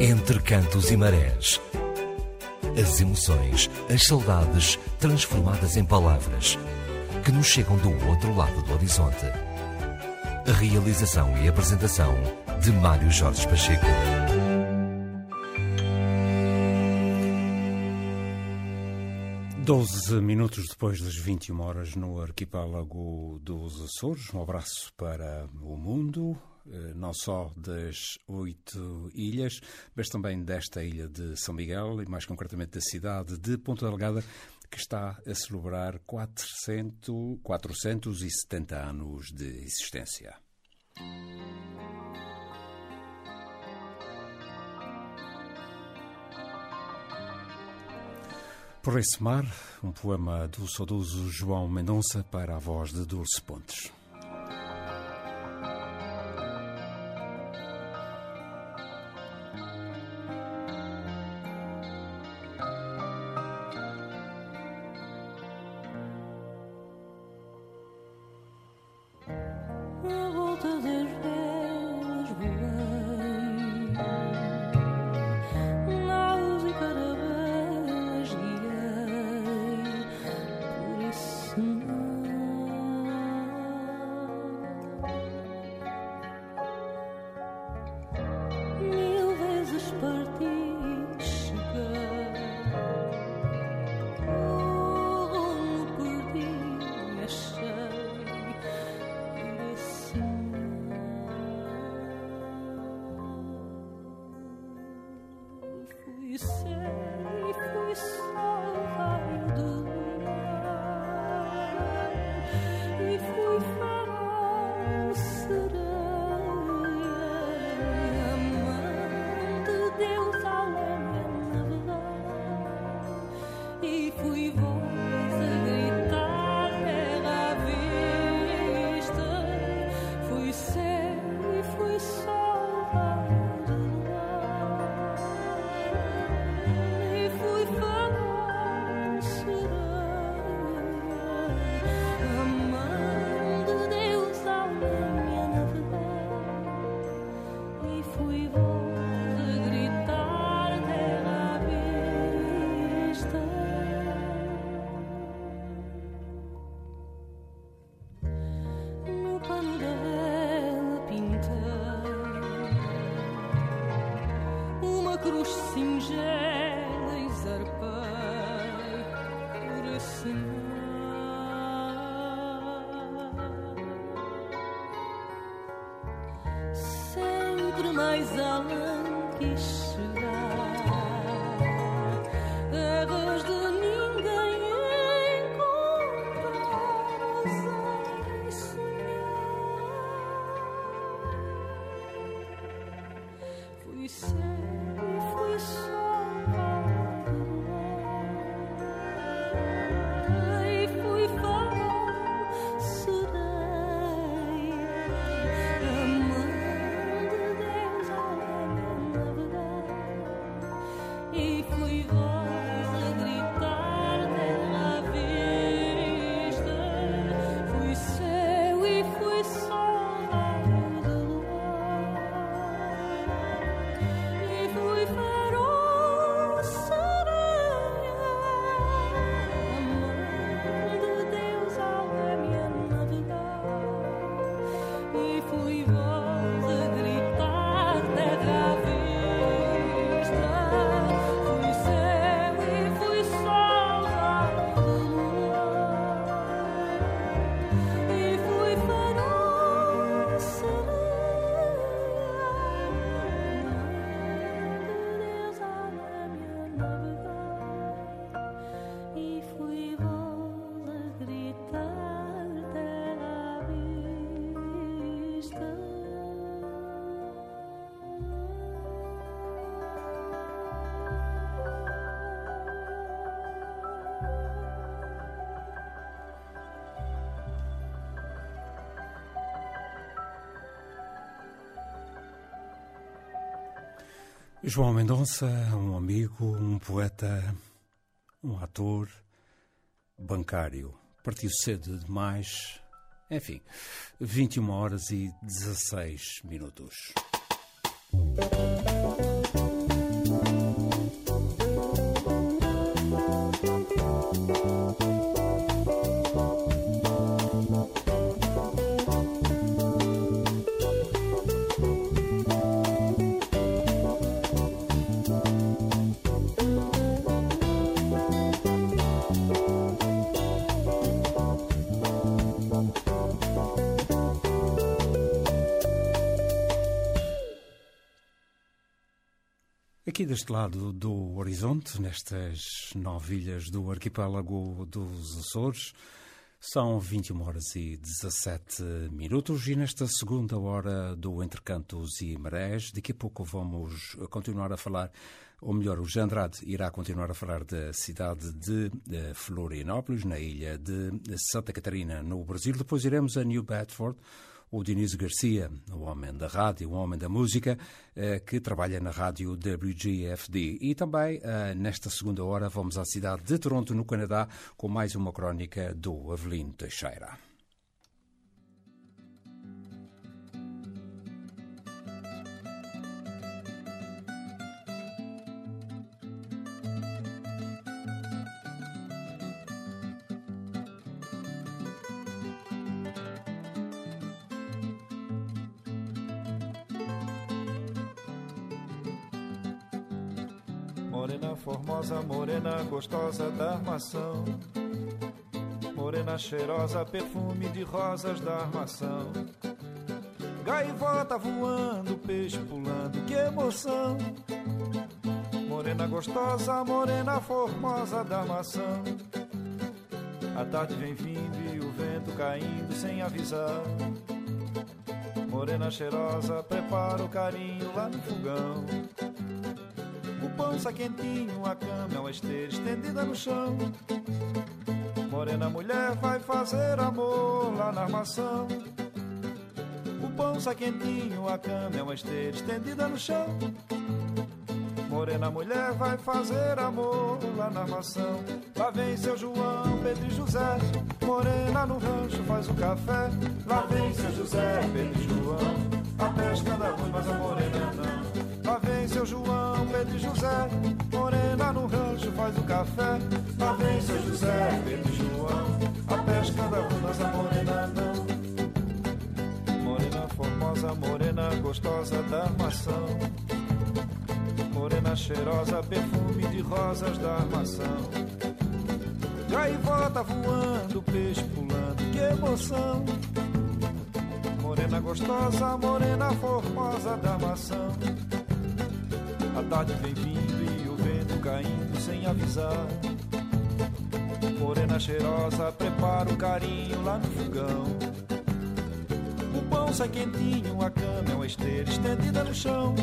Entre cantos e marés. As emoções, as saudades transformadas em palavras que nos chegam do outro lado do horizonte. A realização e apresentação de Mário Jorge Pacheco. Doze minutos depois das 21 horas no arquipélago dos Açores. Um abraço para o mundo, não só das oito ilhas, mas também desta ilha de São Miguel e mais concretamente da cidade de Ponta Delgada, que está a celebrar 400, 470 anos de existência. Por esse mar, um poema do saudoso João Mendonça para a voz de Dulce Pontes. os singelos arpei por esse mar, Sempre mais além que chegar. João Mendonça, um amigo, um poeta, um ator, bancário. Partiu cedo demais. Enfim, 21 horas e 16 minutos. Deste lado do horizonte, nestas nove ilhas do arquipélago dos Açores, são 21 horas e 17 minutos e nesta segunda hora do Entre Cantos e Marés, daqui a pouco vamos continuar a falar, ou melhor, o Jean Andrade irá continuar a falar da cidade de Florianópolis, na ilha de Santa Catarina, no Brasil. Depois iremos a New Bedford, o Dionísio Garcia, o homem da rádio, o homem da música, eh, que trabalha na rádio WGFD. E também, eh, nesta segunda hora, vamos à cidade de Toronto, no Canadá, com mais uma crónica do Avelino Teixeira. Formosa, morena gostosa da armação. Morena cheirosa, perfume de rosas da armação. Gaivota voando, peixe pulando, que emoção. Morena gostosa, morena formosa da armação. A tarde vem vindo e o vento caindo sem avisar. Morena cheirosa, prepara o carinho lá no fogão pança quentinho, a cama é uma esteira estendida no chão. Morena mulher vai fazer amor lá na armação. O pão está quentinho, a cama é uma esteira estendida no chão. Morena mulher vai fazer amor lá na armação. Lá vem seu João, Pedro e José. Morena no rancho faz o café. Lá vem seu José, Pedro e João. A pesca da ruim, mas a morena Pedro José. Morena no rancho faz o café. Lá vem seu José, Pedro João. A pesca da rua, mas a morena não. Morena formosa, morena gostosa da armação. Morena cheirosa, perfume de rosas da armação. Gaivota voando, peixe pulando, que emoção. Morena gostosa, morena formosa da maçã. Tarde vem vindo e o vento caindo sem avisar. Morena cheirosa, prepara o carinho lá no fogão. O pão sai quentinho, a cama é uma esteira estendida no chão.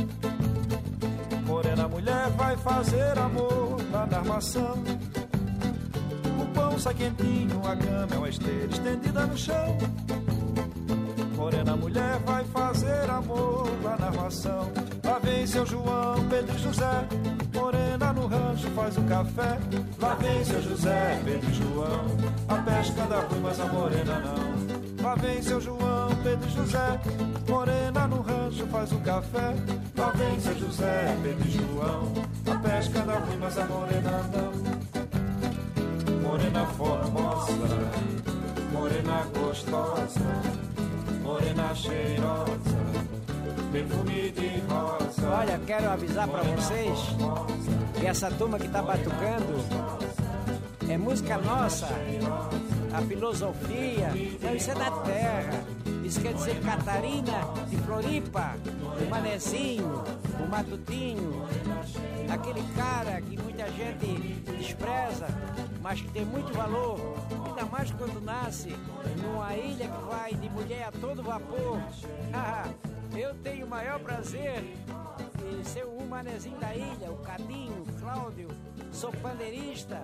Morena mulher vai fazer amor lá na armação. O pão sai quentinho, a cama é uma esteira estendida no chão. Morena mulher vai fazer amor lá na armação. Seu João, Pedro e José. Morena no rancho faz o café. Lá vem seu José, Pedro e João. A pesca da rua, mas a morena não. Lá vem seu João, Pedro e José. Morena no rancho faz o café. Lá vem seu José, Pedro e João. A pesca da rua, mas a morena não. Morena formosa, morena gostosa morena cheirosa, perfume de rosa. Olha, quero avisar para vocês que essa turma que tá batucando é música nossa, a filosofia, isso é da terra. Isso quer dizer Catarina de Floripa, o Manezinho, o Matutinho, aquele cara que muita gente despreza, mas que tem muito valor, ainda mais quando nasce numa ilha que vai de mulher a todo vapor. Eu tenho o maior prazer de ser o manezinho da ilha, o Cadinho, o Cláudio, sou pandeirista.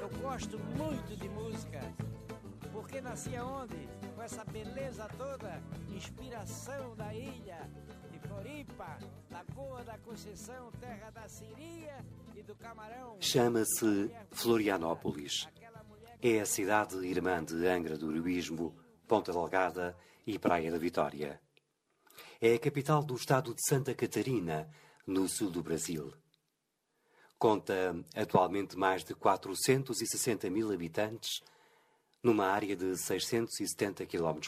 Eu gosto muito de música. Porque nasci aonde? Com essa beleza toda, inspiração da ilha de Floripa, Lagoa da Conceição, terra da Siria e do Camarão. Chama-se Florianópolis. É a cidade irmã de Angra do Heroísmo, Ponta Delgada e Praia da Vitória. É a capital do estado de Santa Catarina, no sul do Brasil. Conta atualmente mais de 460 mil habitantes, numa área de 670 km.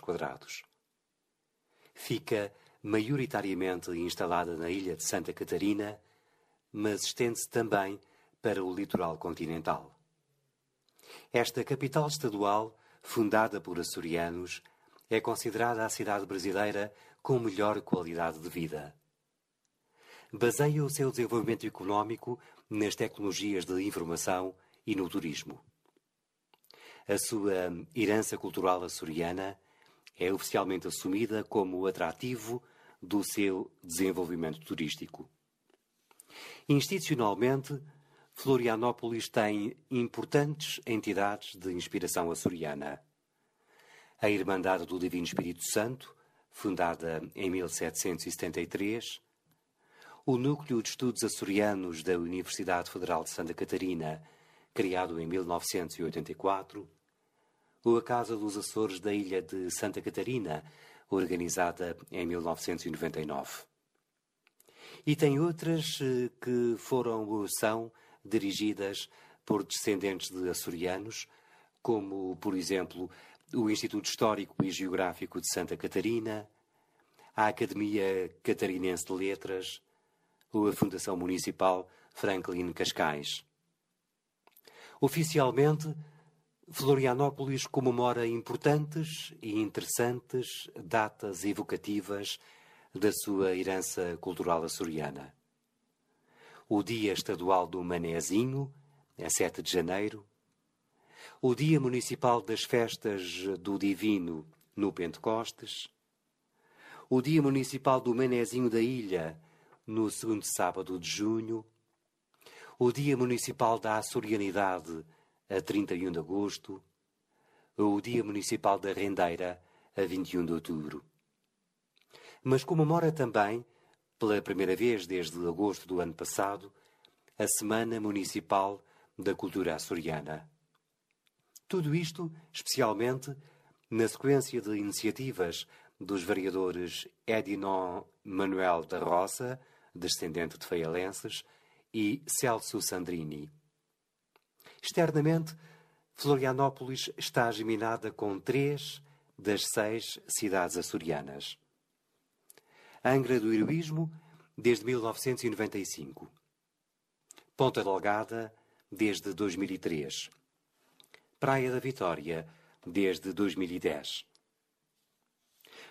Fica maioritariamente instalada na ilha de Santa Catarina, mas estende-se também para o litoral continental. Esta capital estadual, fundada por açorianos, é considerada a cidade brasileira com melhor qualidade de vida. baseia o seu desenvolvimento económico nas tecnologias de informação e no turismo. A sua herança cultural açoriana é oficialmente assumida como atrativo do seu desenvolvimento turístico. Institucionalmente, Florianópolis tem importantes entidades de inspiração açoriana. A Irmandade do Divino Espírito Santo, fundada em 1773, o Núcleo de Estudos Açorianos da Universidade Federal de Santa Catarina, criado em 1984, ou a Casa dos Açores da Ilha de Santa Catarina, organizada em 1999. E tem outras eh, que foram ou são dirigidas por descendentes de açorianos, como, por exemplo, o Instituto Histórico e Geográfico de Santa Catarina, a Academia Catarinense de Letras ou a Fundação Municipal Franklin Cascais. Oficialmente, Florianópolis comemora importantes e interessantes datas evocativas da sua herança cultural açoriana. O Dia Estadual do Manezinho, é 7 de janeiro. O Dia Municipal das Festas do Divino, no Pentecostes. O Dia Municipal do Manezinho da Ilha, no segundo sábado de junho. O Dia Municipal da Açorianidade, a 31 de agosto, o Dia Municipal da Rendeira, a 21 de outubro. Mas comemora também, pela primeira vez desde agosto do ano passado, a Semana Municipal da Cultura Açoriana. Tudo isto, especialmente, na sequência de iniciativas dos vereadores Edinon Manuel da Roça, descendente de feialenses, e Celso Sandrini. Externamente, Florianópolis está geminada com três das seis cidades açorianas. Angra do Heroísmo, desde 1995. Ponta Delgada, desde 2003. Praia da Vitória, desde 2010.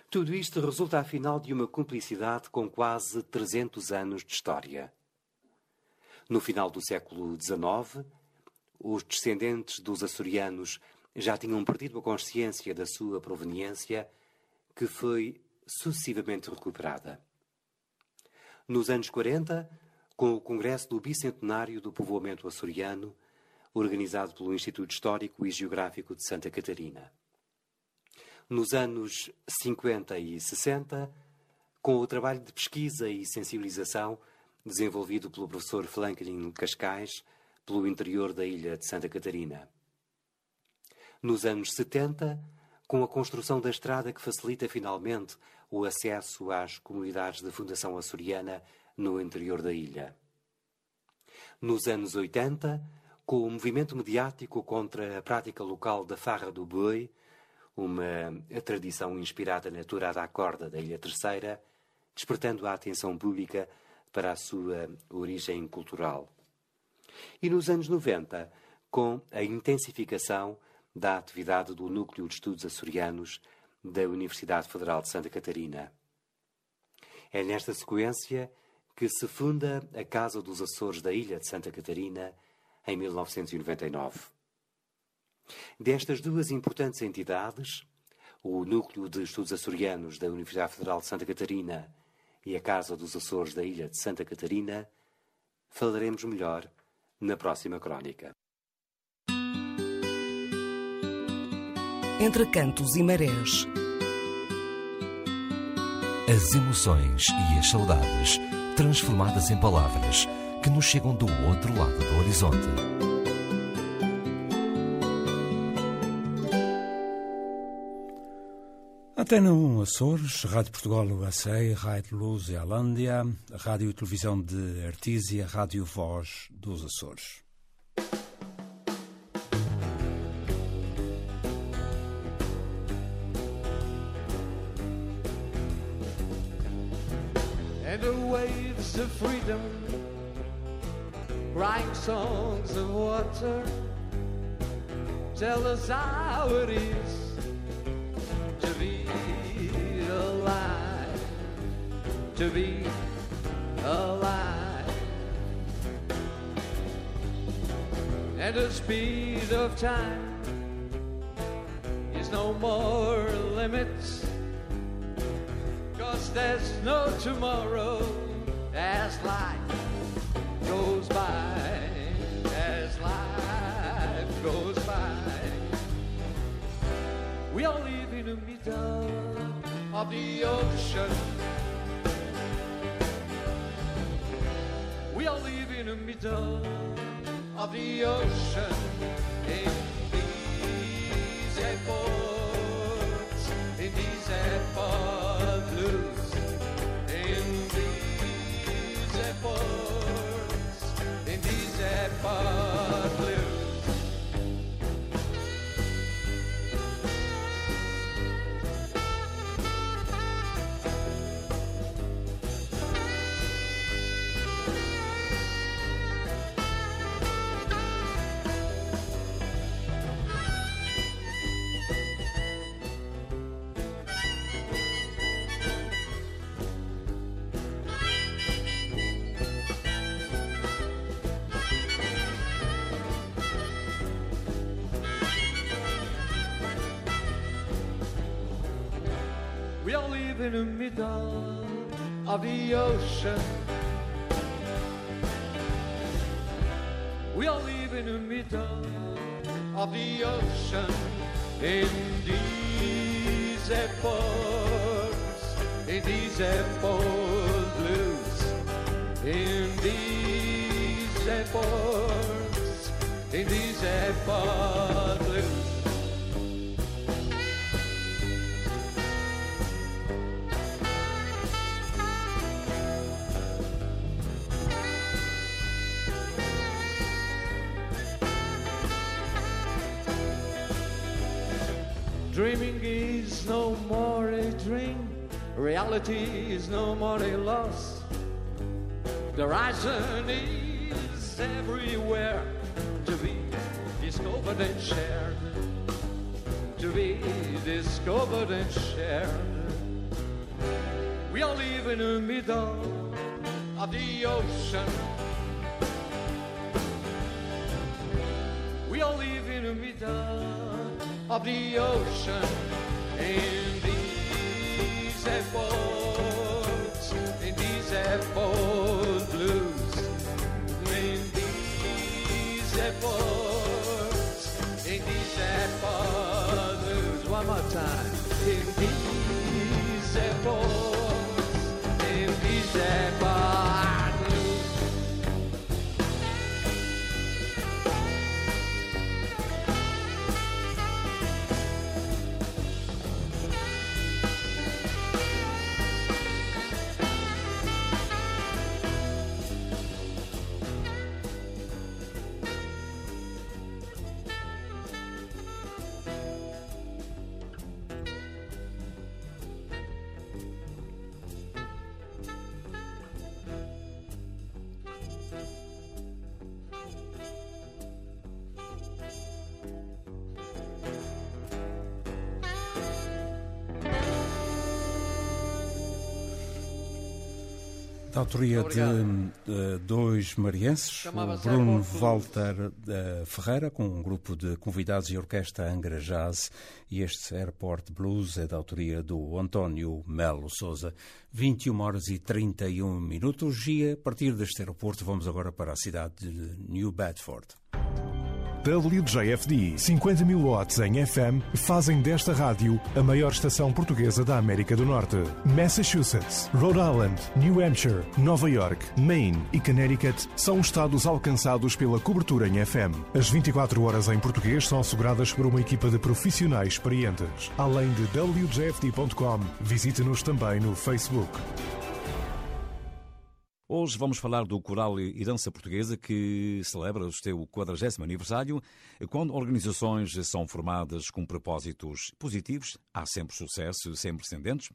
Tudo isto resulta, afinal, de uma cumplicidade com quase 300 anos de história. No final do século XIX, os descendentes dos açorianos já tinham perdido a consciência da sua proveniência, que foi sucessivamente recuperada. Nos anos 40, com o Congresso do Bicentenário do Povoamento Açoriano, organizado pelo Instituto Histórico e Geográfico de Santa Catarina. Nos anos 50 e 60, com o trabalho de pesquisa e sensibilização desenvolvido pelo professor Franklin Cascais pelo interior da ilha de Santa Catarina. Nos anos 70, com a construção da estrada que facilita finalmente o acesso às comunidades da Fundação Açoriana no interior da ilha. Nos anos 80, com o movimento mediático contra a prática local da farra do boi, uma tradição inspirada na tourada à corda da Ilha Terceira, despertando a atenção pública para a sua origem cultural e nos anos 90, com a intensificação da atividade do Núcleo de Estudos Açorianos da Universidade Federal de Santa Catarina. É nesta sequência que se funda a Casa dos Açores da Ilha de Santa Catarina em 1999. Destas duas importantes entidades, o Núcleo de Estudos Açorianos da Universidade Federal de Santa Catarina e a Casa dos Açores da Ilha de Santa Catarina, falaremos melhor na próxima crónica. Entre cantos e marés. As emoções e as saudades transformadas em palavras que nos chegam do outro lado do horizonte. Antena 1 Açores, Rádio Portugal USA, Rádio Luz e Alândia, Rádio e Televisão de Artísia, Rádio Voz dos Açores. And the waves of freedom Crying songs of water Tell us how it is To be alive to be alive. And the speed of time is no more limits. Cause there's no tomorrow as life goes by, as life goes by. We all live in the middle of the ocean. We all live in the middle of the ocean. In these airports, in these airport We all live in the middle of the ocean. We all live in the middle of the ocean. In these airports, in these airport blues. In these airports, in these airport reality is no more a loss. The horizon is everywhere to be discovered and shared. To be discovered and shared. We all live in the middle of the ocean. We all live in the middle of the ocean in in these airport blues, in these blues. One more time. In these autoria de dois marienses, o Bruno. Walter eh, Ferreira, com um grupo de convidados e orquestra Angra Jazz, e este Airport Blues é da autoria do António Melo Souza. 21 horas e 31 minutos e a partir deste aeroporto vamos agora para a cidade de New Bedford. WJFD 50 mil watts em FM fazem desta rádio a maior estação portuguesa da América do Norte. Massachusetts, Rhode Island, New Hampshire, Nova York, Maine e Connecticut são estados alcançados pela cobertura em FM. As 24 horas em português são asseguradas por uma equipa de profissionais experientes. Além de WJFD.com, visite-nos também no Facebook. Hoje vamos falar do Coral e Dança Portuguesa que celebra o seu 40 aniversário. Quando organizações são formadas com propósitos positivos, há sempre sucesso, sempre ascendentes.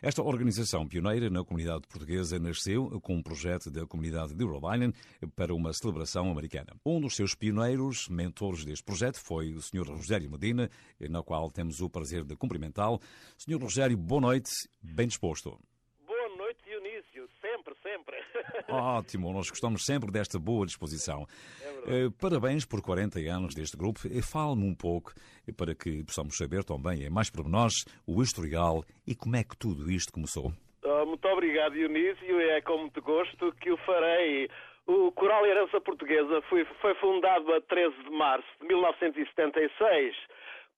Esta organização pioneira na comunidade portuguesa nasceu com um projeto da comunidade de Rhode Island para uma celebração americana. Um dos seus pioneiros, mentores deste projeto, foi o Sr. Rogério Medina, na qual temos o prazer de cumprimentá-lo. Sr. Rogério, boa noite, bem disposto. Boa noite, Dionísio. Dionísio, sempre, sempre. Ótimo, nós gostamos sempre desta boa disposição. É parabéns por 40 anos deste grupo. Fale-me um pouco, para que possamos saber também, em mais pormenores, o historial e como é que tudo isto começou. Oh, muito obrigado, Dionísio. É com muito gosto que o farei. O Coral Herança Portuguesa foi, foi fundado a 13 de março de 1976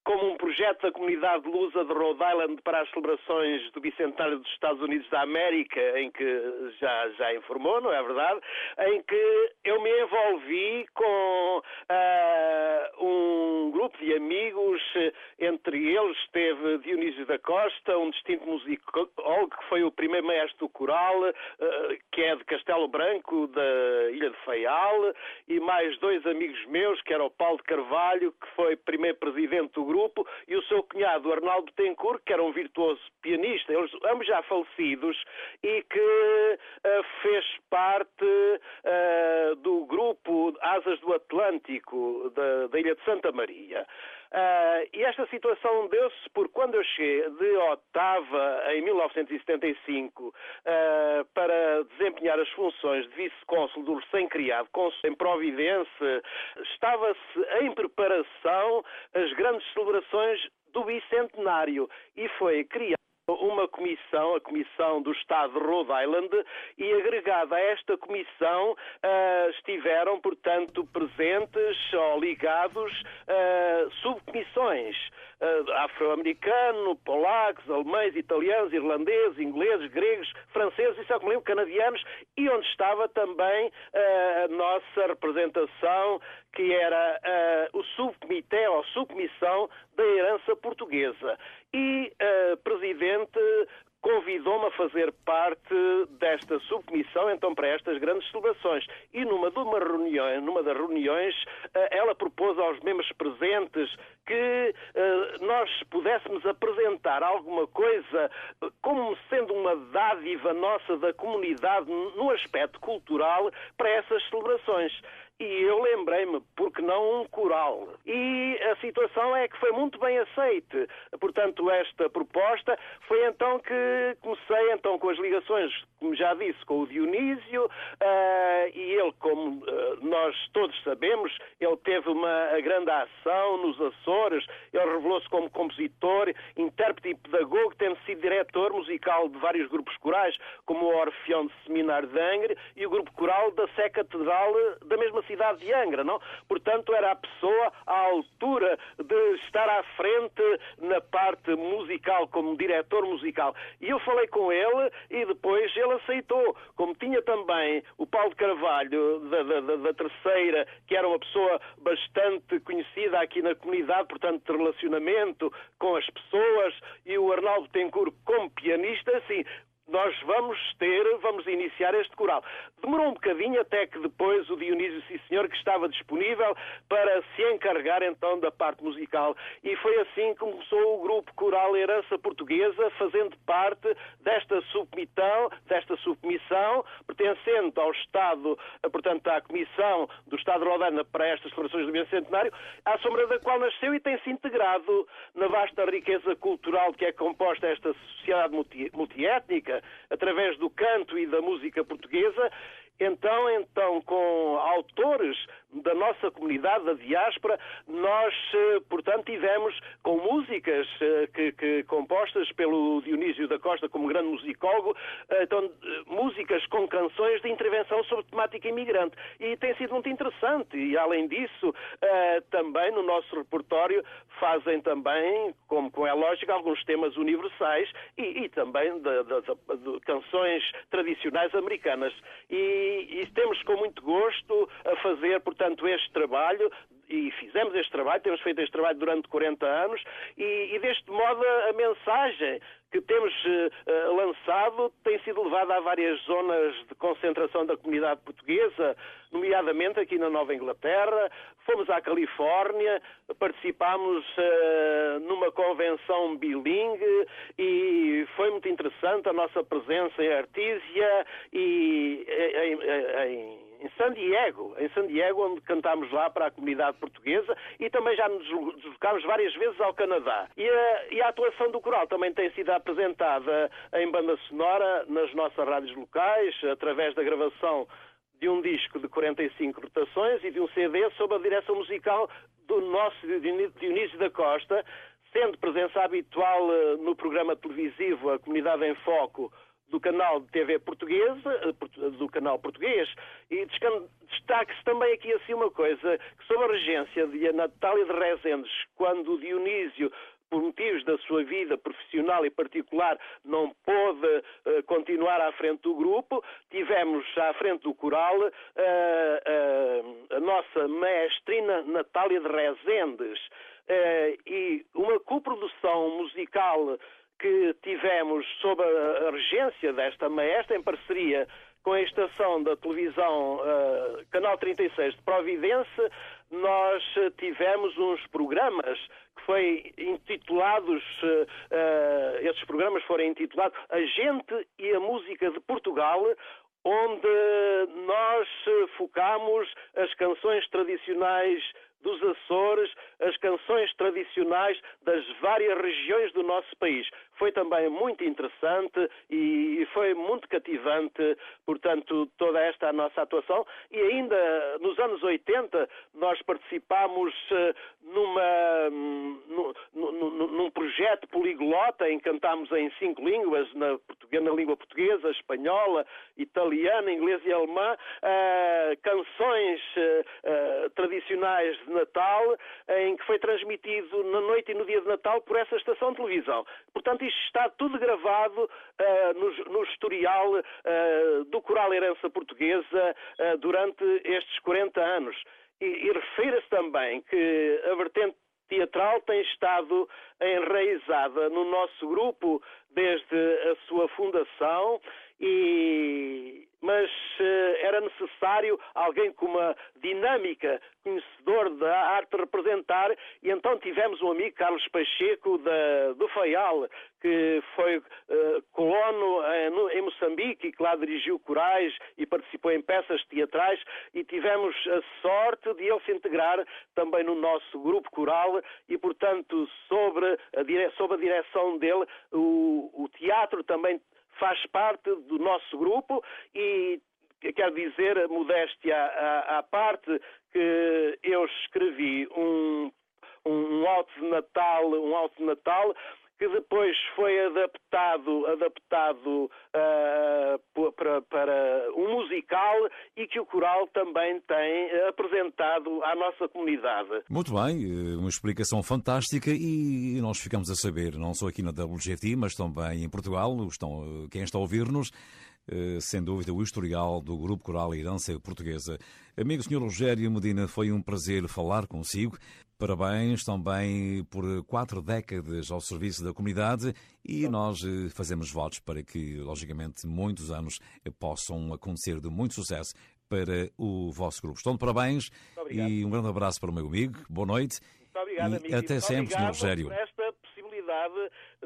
como um projeto da comunidade lusa de Rhode Island para as celebrações do bicentenário dos Estados Unidos da América, em que já, já informou, não é verdade? Em que eu me envolvi com uh, um grupo de amigos, entre eles esteve Dionísio da Costa, um distinto musicólogo que foi o primeiro maestro do coral, uh, que é de Castelo Branco, da Ilha de Faial, e mais dois amigos meus, que era o Paulo de Carvalho, que foi primeiro presidente do grupo, e o seu cunhado Arnaldo Tencourt, que era um virtuoso pianista, eles ambos já falecidos, e que uh, fez parte uh, do grupo Asas do Atlântico da, da Ilha de Santa Maria. Uh, e esta situação deu-se por quando eu cheguei de Otava em 1975 uh, para desempenhar as funções de vice-cônsul do recém-criado cônsul em Providência, estava-se em preparação as grandes celebrações do bicentenário e foi criado uma comissão, a Comissão do Estado de Rhode Island, e agregada a esta comissão uh, estiveram, portanto, presentes ou ligados uh, subcomissões uh, afro-americano, polacos, alemães, italianos, irlandeses, ingleses, gregos, franceses e, só me lembro, canadianos, e onde estava também a nossa representação, que era o subcomitê ou subcomissão da herança portuguesa e a Presidente convidou-me a fazer parte desta subcomissão, então, para estas grandes celebrações. E numa, de uma reunião, numa das reuniões, eh, ela propôs aos membros presentes que uh, nós pudéssemos apresentar alguma coisa como sendo uma dádiva nossa da comunidade no aspecto cultural para essas celebrações. E eu lembrei-me, porque não um coral? E a situação é que foi muito bem aceite. Portanto, esta proposta foi então que comecei então com as ligações, como já disse, com o Dionísio, uh, e ele, como uh, nós todos sabemos, ele teve uma grande ação nos Açores, ele revelou-se como compositor, intérprete e pedagogo, tendo sido diretor musical de vários grupos corais, como o Orfeão de Seminário de Angre e o grupo coral da Sé Catedral da mesma de Angra, não? Portanto, era a pessoa à altura de estar à frente na parte musical, como diretor musical. E eu falei com ele e depois ele aceitou. Como tinha também o Paulo de Carvalho, da, da, da terceira, que era uma pessoa bastante conhecida aqui na comunidade, portanto, de relacionamento com as pessoas, e o Arnaldo Tencourt como pianista, assim, nós vamos ter, vamos iniciar este coral. Demorou um bocadinho até que depois o Dionísio Sim Senhor que estava disponível para se encarregar então da parte musical e foi assim que começou o grupo coral Herança Portuguesa fazendo parte desta submissão, desta submissão pertencente ao Estado, portanto à Comissão do Estado Rodana para estas celebrações do Bicentenário, à sombra da qual nasceu e tem-se integrado na vasta riqueza cultural que é composta esta sociedade multiétnica através do canto e da música portuguesa, então, então, com autores da nossa comunidade, da diáspora, nós, eh, portanto, tivemos com músicas eh, que, que, compostas pelo Dionísio da Costa como grande musicólogo, eh, então, músicas com canções de intervenção sobre temática imigrante. E tem sido muito interessante. E, além disso, também no nosso repertório fazem também, como, é lógico, alguns temas universais e, e também de, de, de, de, canções tradicionais americanas. E, e temos com muito gosto a fazer, portanto, este trabalho e fizemos este trabalho, temos feito este trabalho durante 40 anos e, e deste modo a mensagem que temos uh, lançado tem sido levada a várias zonas de concentração da comunidade portuguesa, nomeadamente aqui na Nova Inglaterra. Fomos à Califórnia, participámos uh, numa convenção bilingue e foi muito interessante a nossa presença em Artísia e em, em em San Diego, em San Diego, onde cantámos lá para a comunidade portuguesa e também já nos deslocámos várias vezes ao Canadá. E a, e a atuação do coral também tem sido apresentada em banda sonora nas nossas rádios locais, através da gravação de um disco de 45 rotações e de um CD sob a direção musical do nosso Dionísio da Costa, sendo presença habitual eh, no programa televisivo A Comunidade em Foco do canal de TV portuguesa, eh, do canal português, e destaque-se também aqui assim uma coisa, que sob a regência de Natália de Rezendes, quando o Dionísio por motivos da sua vida profissional e particular, não pôde uh, continuar à frente do grupo. Tivemos à frente do coral uh, uh, a nossa maestrina Natália de Rezendes e uma coprodução musical que tivemos sob a regência desta maestra, em parceria com a estação da televisão uh, Canal 36 de Providência, nós tivemos uns programas que foi intitulados, uh, esses programas foram intitulados A Gente e a Música de Portugal, onde nós focamos as canções tradicionais dos Açores, as canções tradicionais das várias regiões do nosso país. Foi também muito interessante e foi muito cativante, portanto, toda esta nossa atuação. E ainda nos anos 80 nós participámos eh, numa, num, num projeto poliglota em que cantámos em cinco línguas, na, na língua portuguesa, espanhola, italiana, inglês e alemã, uh, canções uh, tradicionais de Natal, em que foi transmitido na noite e no dia de Natal por essa estação de televisão. Portanto, isto está tudo gravado uh, no, no, historial uh, do Coral Herança Portuguesa uh, durante estes 40 anos. E, e refira-se também que a vertente teatral tem estado enraizada no nosso grupo desde a sua fundação e mas uh, era necessário alguém com uma dinâmica, conhecedor da arte representar, e então tivemos um amigo, Carlos Pacheco, da, do Faial, que foi uh, colono uh, no, em Moçambique e que lá dirigiu corais e participou em peças teatrais, e tivemos a sorte de ele se integrar também no nosso grupo coral, e portanto, sobre a, dire... sobre a direção dele, o, o teatro também faz parte do nosso grupo e quero dizer, modéstia à, à parte, que eu escrevi um, um alto de Natal, um alto Natal que depois foi adaptado, adaptado uh, para, para um musical e que o coral também tem apresentado à nossa comunidade. Muito bem, eh, uma explicação fantástica e nós ficamos a saber, não só aqui na WGT, mas também em Portugal, estão, quem está a ouvir-nos, eh, sem dúvida, o historial do Grupo Coral Herança Portuguesa. Amigo Sr. Rogério Medina, foi um prazer falar consigo. Parabéns também por quatro décadas ao serviço da comunidade e nós eh, fazemos votos para que, logicamente, muitos anos possam acontecer de muito sucesso para o vosso grupo. Estão de parabéns e um grande abraço para o meu amigo. Boa noite. Muito obrigado, e amigo. Até sempre, Sr. Rogério.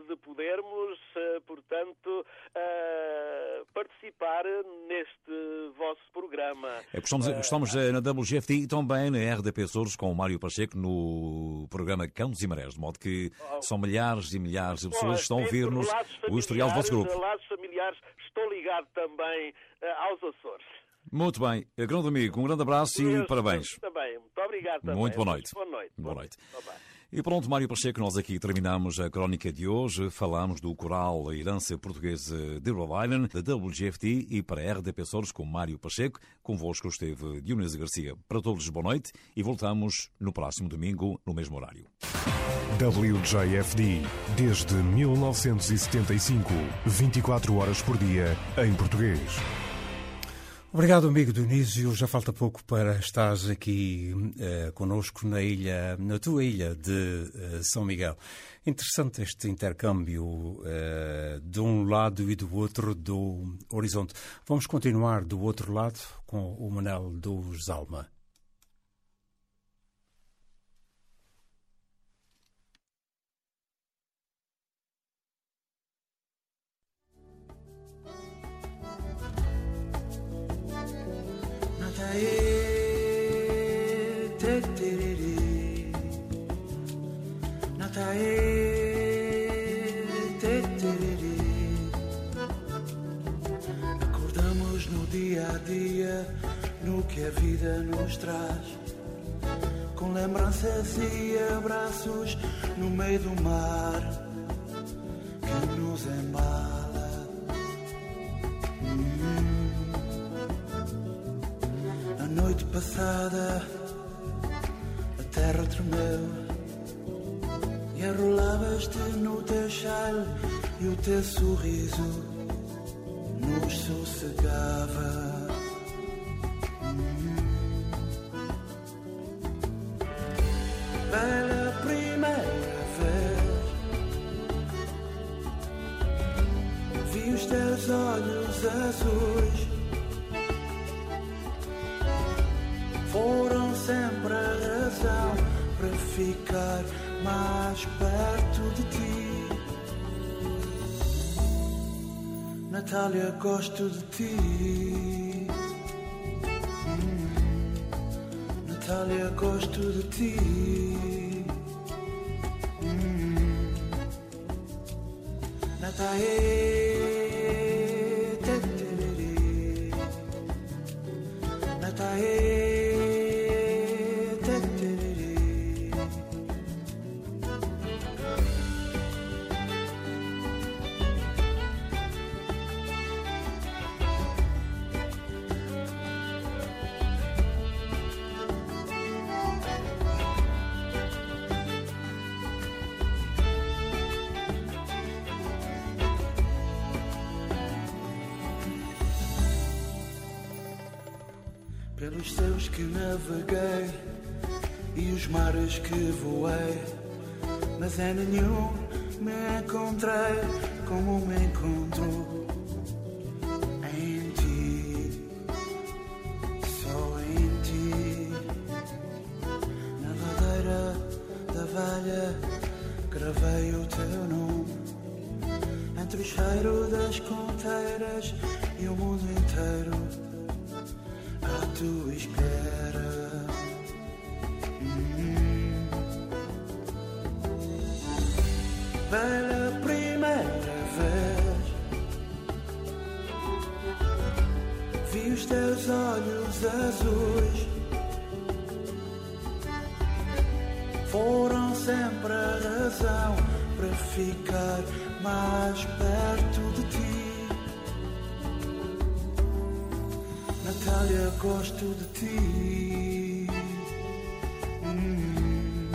De podermos, eh, portanto, uh, participar neste vosso programa. É, estamos, uh, estamos na WGFT e também na RDP Açores com o Mário Pacheco no programa Cantos e Marés, de modo que oh, são milhares e milhares de pessoas que estão a ouvir-nos o historial do vosso grupo. Lados familiares, estou ligado também aos Açores. Muito bem, grande amigo, um grande abraço e parabéns. Também, muito obrigado. Também. Muito boa noite. Boa noite. Boa noite. Boa noite. E pronto, Mário Pacheco, nós aqui terminamos a crónica de hoje. Falamos do coral Herança Portuguesa de Rhode Island, da WGFT e para a RDP Açores com Mário Pacheco. Convosco esteve Dionísio Garcia. Para todos, boa noite e voltamos no próximo domingo, no mesmo horário. WJFD, desde 1975, 24 horas por dia, em português. Obrigado, amigo Dionísio. Já falta pouco para estares aqui uh, conosco na ilha, na tua ilha de uh, São Miguel. Interessante este intercâmbio uh, de um lado e do outro do horizonte. Vamos continuar do outro lado com o Manel dos Alma. Acordamos no dia a dia, no que a vida nos traz. Com lembranças e abraços no meio do mar que nos embala. Hum. Noite passada, a terra tremeu e arrolavas-te no teu chale e o teu sorriso nos sossegava. Pela primeira vez vi os teus olhos azuis. Ficar mais perto de ti. Natália, gosto de ti. Natália, gosto de ti. Natália, e os mares que voei, mas em nenhum me encontrei como me encontro em ti, só em ti. Na ladeira da velha gravei o teu nome entre o cheiro das conteiras e o mundo inteiro à tua espera. Azuis. Foram sempre a razão para ficar mais perto de ti. Natália, gosto de ti. Hum,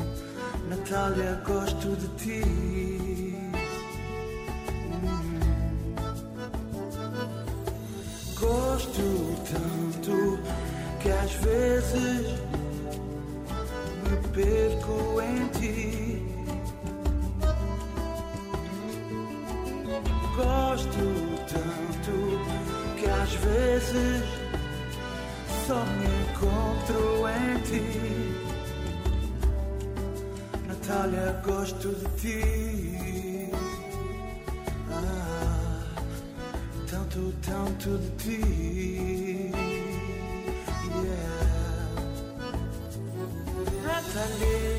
Natália, gosto de ti. Vezes só me encontro em ti. Natália, gosto de ti. Ah, tanto, tanto de ti. Yeah. O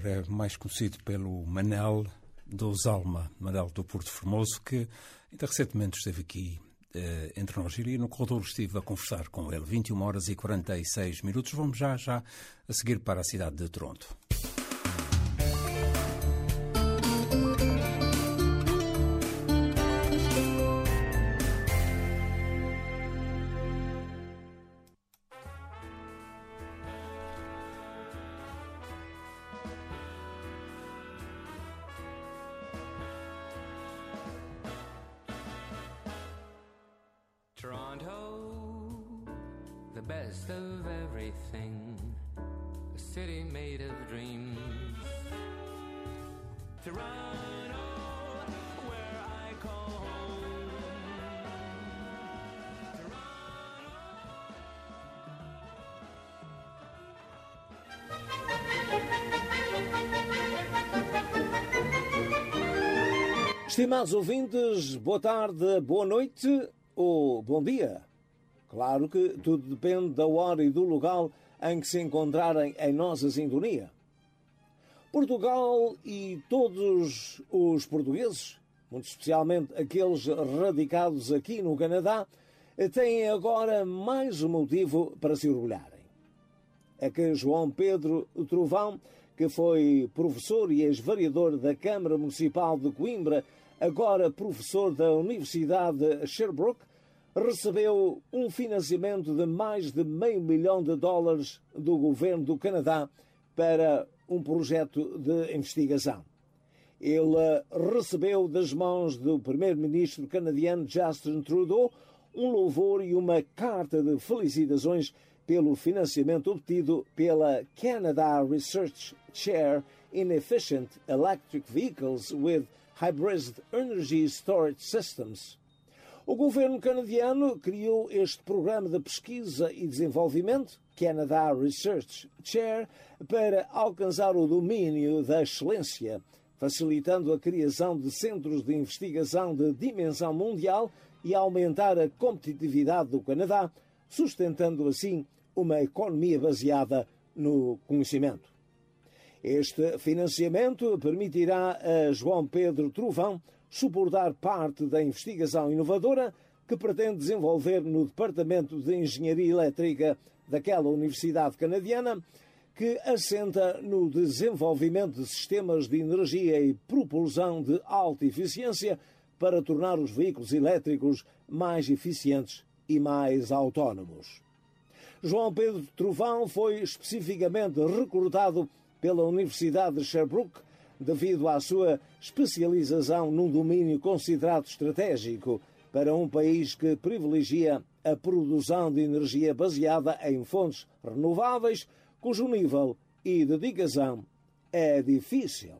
é mais conhecido pelo Manel dos Alma, Manel do Porto Formoso, que ainda recentemente esteve aqui eh, entre nós. E no corredor estive a conversar com ele. 21 horas e 46 minutos. Vamos já, já a seguir para a cidade de. Toronto, Toronto, where I call home. Toronto. Estimados ouvintes, boa tarde, boa noite ou bom dia. Claro que tudo depende da hora e do lugar em que se encontrarem em nossa sintonia. Portugal e todos os portugueses, muito especialmente aqueles radicados aqui no Canadá, têm agora mais um motivo para se orgulharem. É que João Pedro Trovão, que foi professor e ex-vereador da Câmara Municipal de Coimbra, agora professor da Universidade Sherbrooke, recebeu um financiamento de mais de meio milhão de dólares do governo do Canadá para um projeto de investigação. Ele recebeu das mãos do primeiro-ministro canadiano Justin Trudeau um louvor e uma carta de felicitações pelo financiamento obtido pela Canada Research Chair in Efficient Electric Vehicles with Hybrid Energy Storage Systems. O governo canadiano criou este programa de pesquisa e desenvolvimento, Canada Research Chair, para alcançar o domínio da excelência, facilitando a criação de centros de investigação de dimensão mundial e aumentar a competitividade do Canadá, sustentando assim uma economia baseada no conhecimento. Este financiamento permitirá a João Pedro Trovão suportar parte da investigação inovadora que pretende desenvolver no Departamento de Engenharia Elétrica daquela Universidade Canadiana, que assenta no desenvolvimento de sistemas de energia e propulsão de alta eficiência para tornar os veículos elétricos mais eficientes e mais autónomos. João Pedro Trovão foi especificamente recrutado pela Universidade de Sherbrooke devido à sua especialização num domínio considerado estratégico para um país que privilegia a produção de energia baseada em fontes renováveis, cujo nível e dedicação é difícil,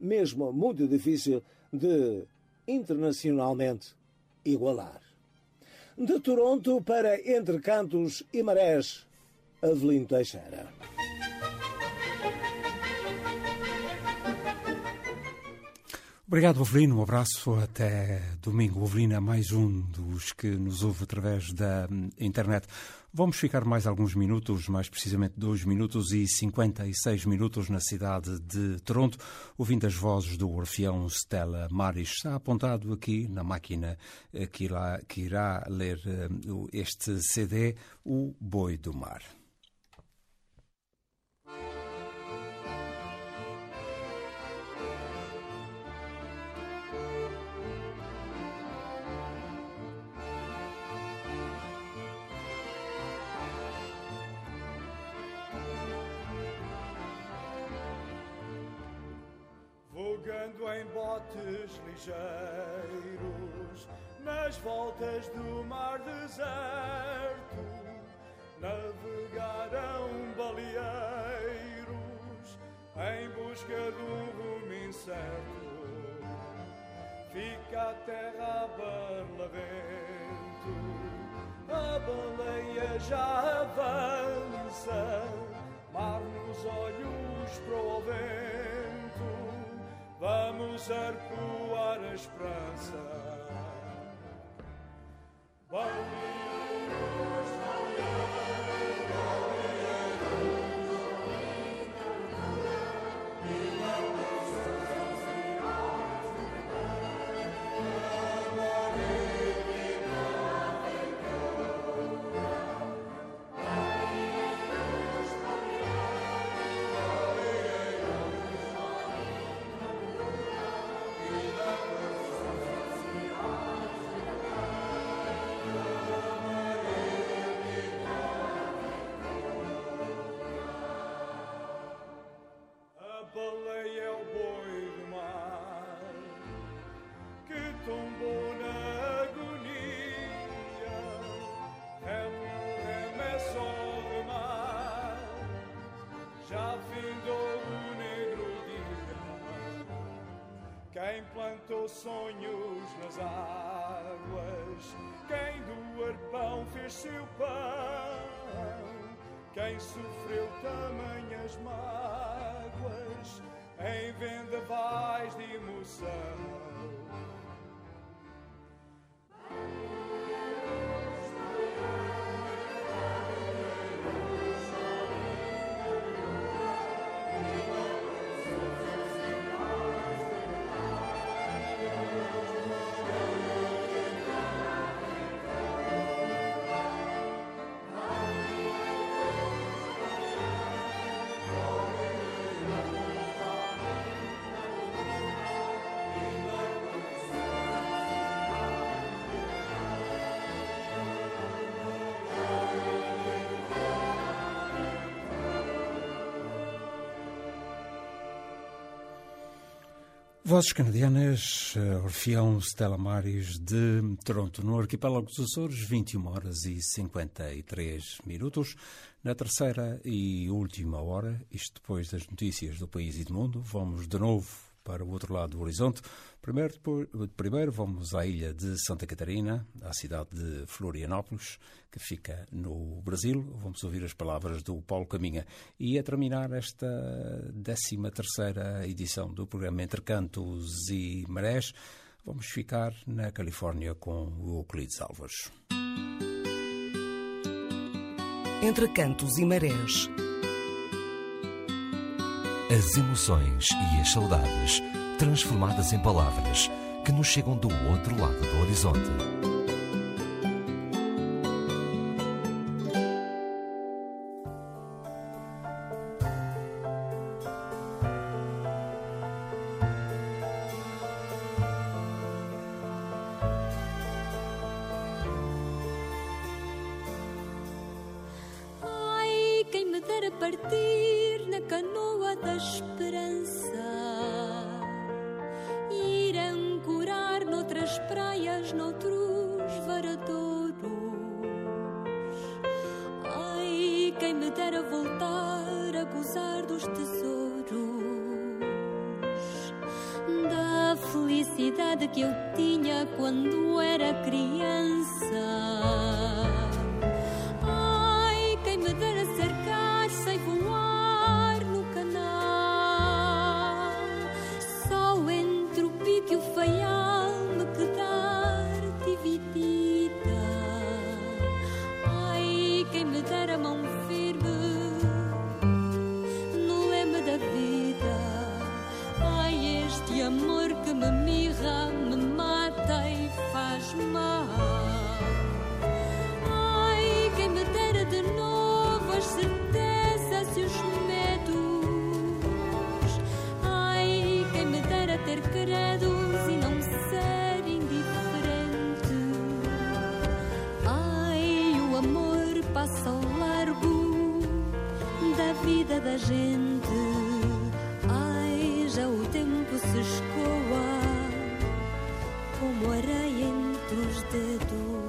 mesmo muito difícil, de internacionalmente igualar. De Toronto para Entre Cantos e Marés, Avelino Teixeira. Obrigado, Avelino. Um abraço até domingo. O Avelino é mais um dos que nos ouve através da internet. Vamos ficar mais alguns minutos, mais precisamente 2 minutos e 56 minutos na cidade de Toronto, ouvindo as vozes do Orfeão Stella Maris. Está apontado aqui na máquina que irá, que irá ler este CD, O Boi do Mar. Vogando em botes ligeiros, nas voltas do mar deserto, navegarão baleeiros em busca de um rumo incerto. Fica a terra a barlavento, a baleia já avança, mar nos olhos para o vento. Vamos arcoar a esperança. Plantou sonhos nas águas, quem do arpão fez seu pão. Quem sofreu tamanhas mágoas em vendavais de emoção Vozes canadianas, eh, Orfeão Stella Maris de Toronto, no arquipélago dos Açores, 21 horas e 53 minutos. Na terceira e última hora, isto depois das notícias do país e do mundo, vamos de novo para o outro lado do horizonte. Primeiro, depois, primeiro vamos à ilha de Santa Catarina, à cidade de Florianópolis, que fica no Brasil. Vamos ouvir as palavras do Paulo Caminha. E a terminar esta 13 terceira edição do programa Entre Cantos e Marés, vamos ficar na Califórnia com o Euclides Alves. Entre Cantos e Marés as emoções e as saudades transformadas em palavras que nos chegam do outro lado do horizonte. que eu tinha quando era criança. vida da gente. Ai, já o tempo se escoa como areia entre os dedos.